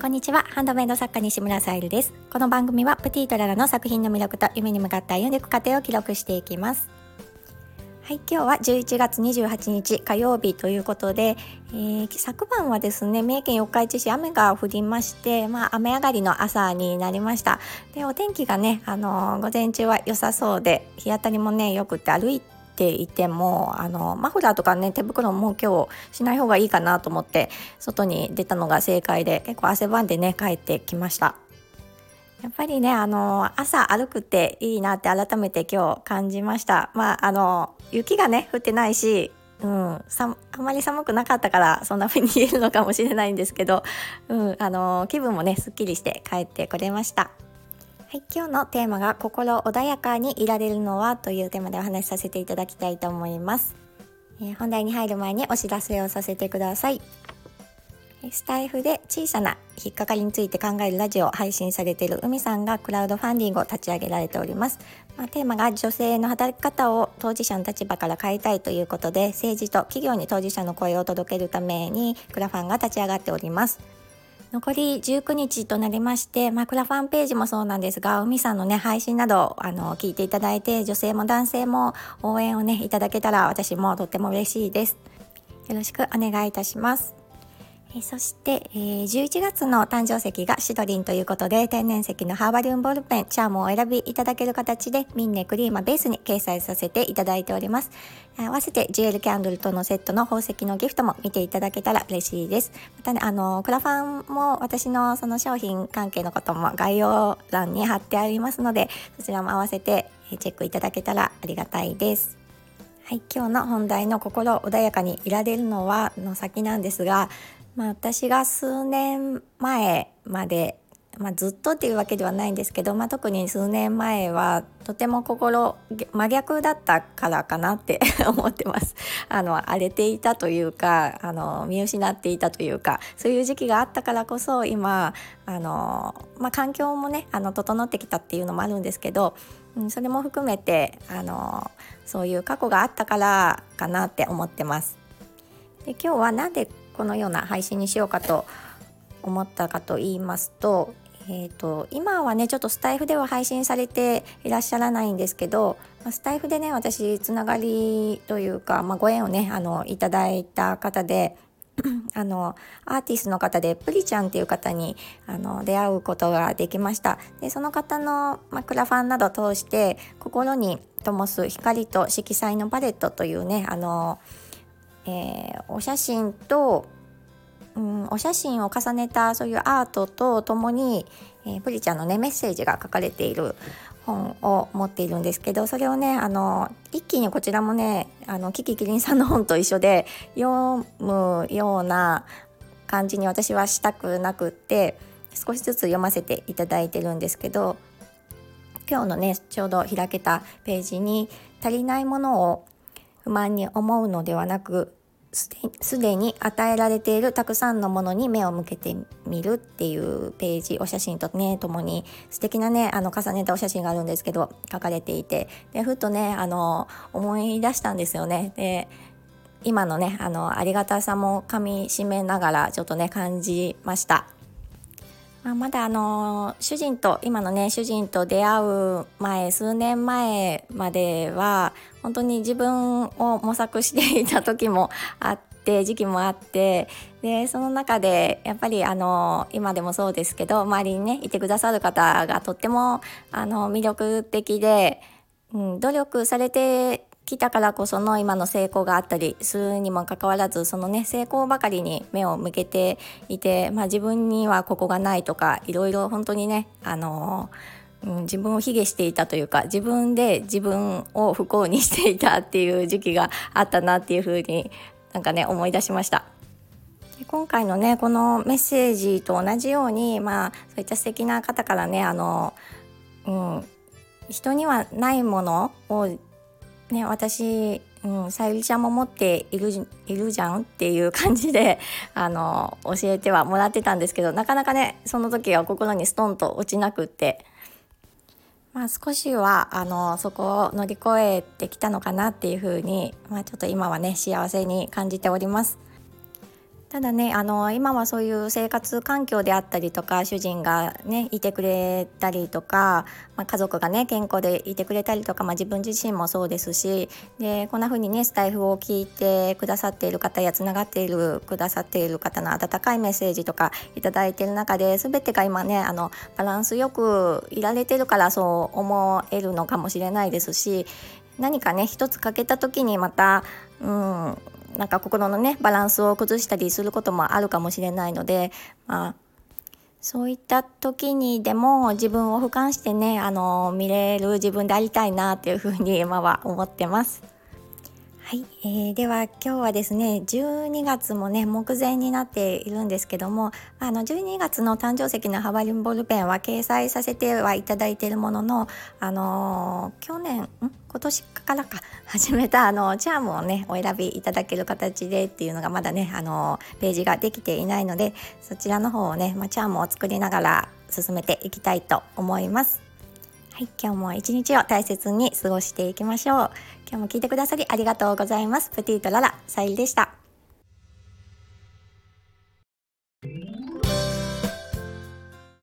こんにちは。ハンドメイド作家西村さゆりです。この番組はプティートララの作品の魅力と夢に向かって歩んでいく過程を記録していきます。はい、今日は11月28日火曜日ということで、えー、昨晩はですね、三重県四日市市雨が降りまして、まあ雨上がりの朝になりました。で、お天気がね、あのー、午前中は良さそうで、日当たりもね、よくて歩いてていてもあのマフラーとかね手袋も今日しない方がいいかなと思って外に出たのが正解で結構汗ばんでね帰ってきましたやっぱりねあの朝歩くっていいなって改めて今日感じましたまああの雪がね降ってないしうん、さあまり寒くなかったからそんな風に言えるのかもしれないんですけど、うん、あの気分もねすっきりして帰ってこれました。はい、今日のテーマが心穏やかにいられるのはというテーマでお話しさせていただきたいと思います。えー、本題に入る前にお知らせをさせてください。スタイフで小さな引っかかりについて考えるラジオを配信されている海さんがクラウドファンディングを立ち上げられております。まあ、テーマが女性の働き方を当事者の立場から変えたいということで政治と企業に当事者の声を届けるためにクラファンが立ち上がっております。残り19日となりまして、まあ、クラファンページもそうなんですが、海さんのね、配信など、あの、聞いていただいて、女性も男性も応援をね、いただけたら、私もとっても嬉しいです。よろしくお願いいたします。そして、えー、11月の誕生石がシドリンということで、天然石のハーバリウムボールペン、チャームをお選びいただける形で、ミンネクリーマベースに掲載させていただいております。合わせてジュエルキャンドルとのセットの宝石のギフトも見ていただけたら嬉しいです。またね、あの、クラファンも私のその商品関係のことも概要欄に貼ってありますので、そちらも合わせてチェックいただけたらありがたいです。はい、今日の本題の心穏やかにいられるのはの先なんですが、まあ、私が数年前まで、まあ、ずっとっていうわけではないんですけど、まあ、特に数年前はとても心真逆だったからかなって 思ってます。あの荒れていたというかあの見失っていたというかそういう時期があったからこそ今あの、まあ、環境もねあの整ってきたっていうのもあるんですけど、うん、それも含めてあのそういう過去があったからかなって思ってます。で今日はなんでこのような配信にしようかと思ったかと言いますと,、えーと、今はねちょっとスタイフでは配信されていらっしゃらないんですけど、スタイフでね私つながりというか、まあ、ご縁をねあのいただいた方で あのアーティストの方でプリちゃんっていう方にあの出会うことができました。でその方の、ま、クラファンなどを通して心に灯す光と色彩のパレットというねあのえー、お写真と、うん、お写真を重ねたそういうアートとともに、えー、プリちゃんのねメッセージが書かれている本を持っているんですけどそれをねあの一気にこちらもねあのキキキリンさんの本と一緒で読むような感じに私はしたくなくって少しずつ読ませていただいてるんですけど今日のねちょうど開けたページに足りないものを不満に思うのではなくすでに与えられているたくさんのものに目を向けてみるっていうページお写真とねともに素敵なねあの重ねたお写真があるんですけど書かれていてでふっとねあの思い出したんですよねで今のねあのありがたさもかみしめながらちょっとね感じました。まあ、まだあの主人と今のね主人と出会う前数年前までは本当に自分を模索していた時もあって時期もあってでその中でやっぱりあの今でもそうですけど周りにねいてくださる方がとってもあの魅力的で、うん、努力されて来たからこその今の成功があったりするにもかかわらずそのね成功ばかりに目を向けていて、まあ、自分にはここがないとかいろいろ本当にねあのうん、自分を卑下していたというか自分で自分を不幸にしていたっていう時期があったなっていうふうになんかね思い出しました。で今回のねこのメッセージと同じようにまあそういった素敵な方からねあの、うん、人にはないものをね、私、うん、さゆりちゃんも持っているいるじゃんっていう感じで あの教えてはもらってたんですけどなかなかねその時は心にストンと落ちなくって、まあ、少しはあのそこを乗り越えてきたのかなっていうふうに、まあ、ちょっと今はね幸せに感じております。ただねあの今はそういう生活環境であったりとか主人がねいてくれたりとか、まあ、家族がね健康でいてくれたりとか、まあ、自分自身もそうですしでこんな風にねスタイフを聞いてくださっている方やつながっているくださっている方の温かいメッセージとか頂いている中で全てが今ねあのバランスよくいられてるからそう思えるのかもしれないですし何かね一つ欠けた時にまたうんなんか心のねバランスを崩したりすることもあるかもしれないので、まあ、そういった時にでも自分を俯瞰してねあの見れる自分でありたいなっていうふうに今は思ってます。はい、えー、では今日はですね12月もね目前になっているんですけどもあの12月の誕生石のハバリンボールペンは掲載させてはいただいているもののあのー、去年今年からか 始めたあのチャームをねお選びいただける形でっていうのがまだねあのページができていないのでそちらの方をね、まあ、チャームを作りながら進めていきたいと思います。はい、今日も一日を大切に過ごしていきましょう。今日も聞いてくださりありがとうございます。プティートララ、さゆりでした。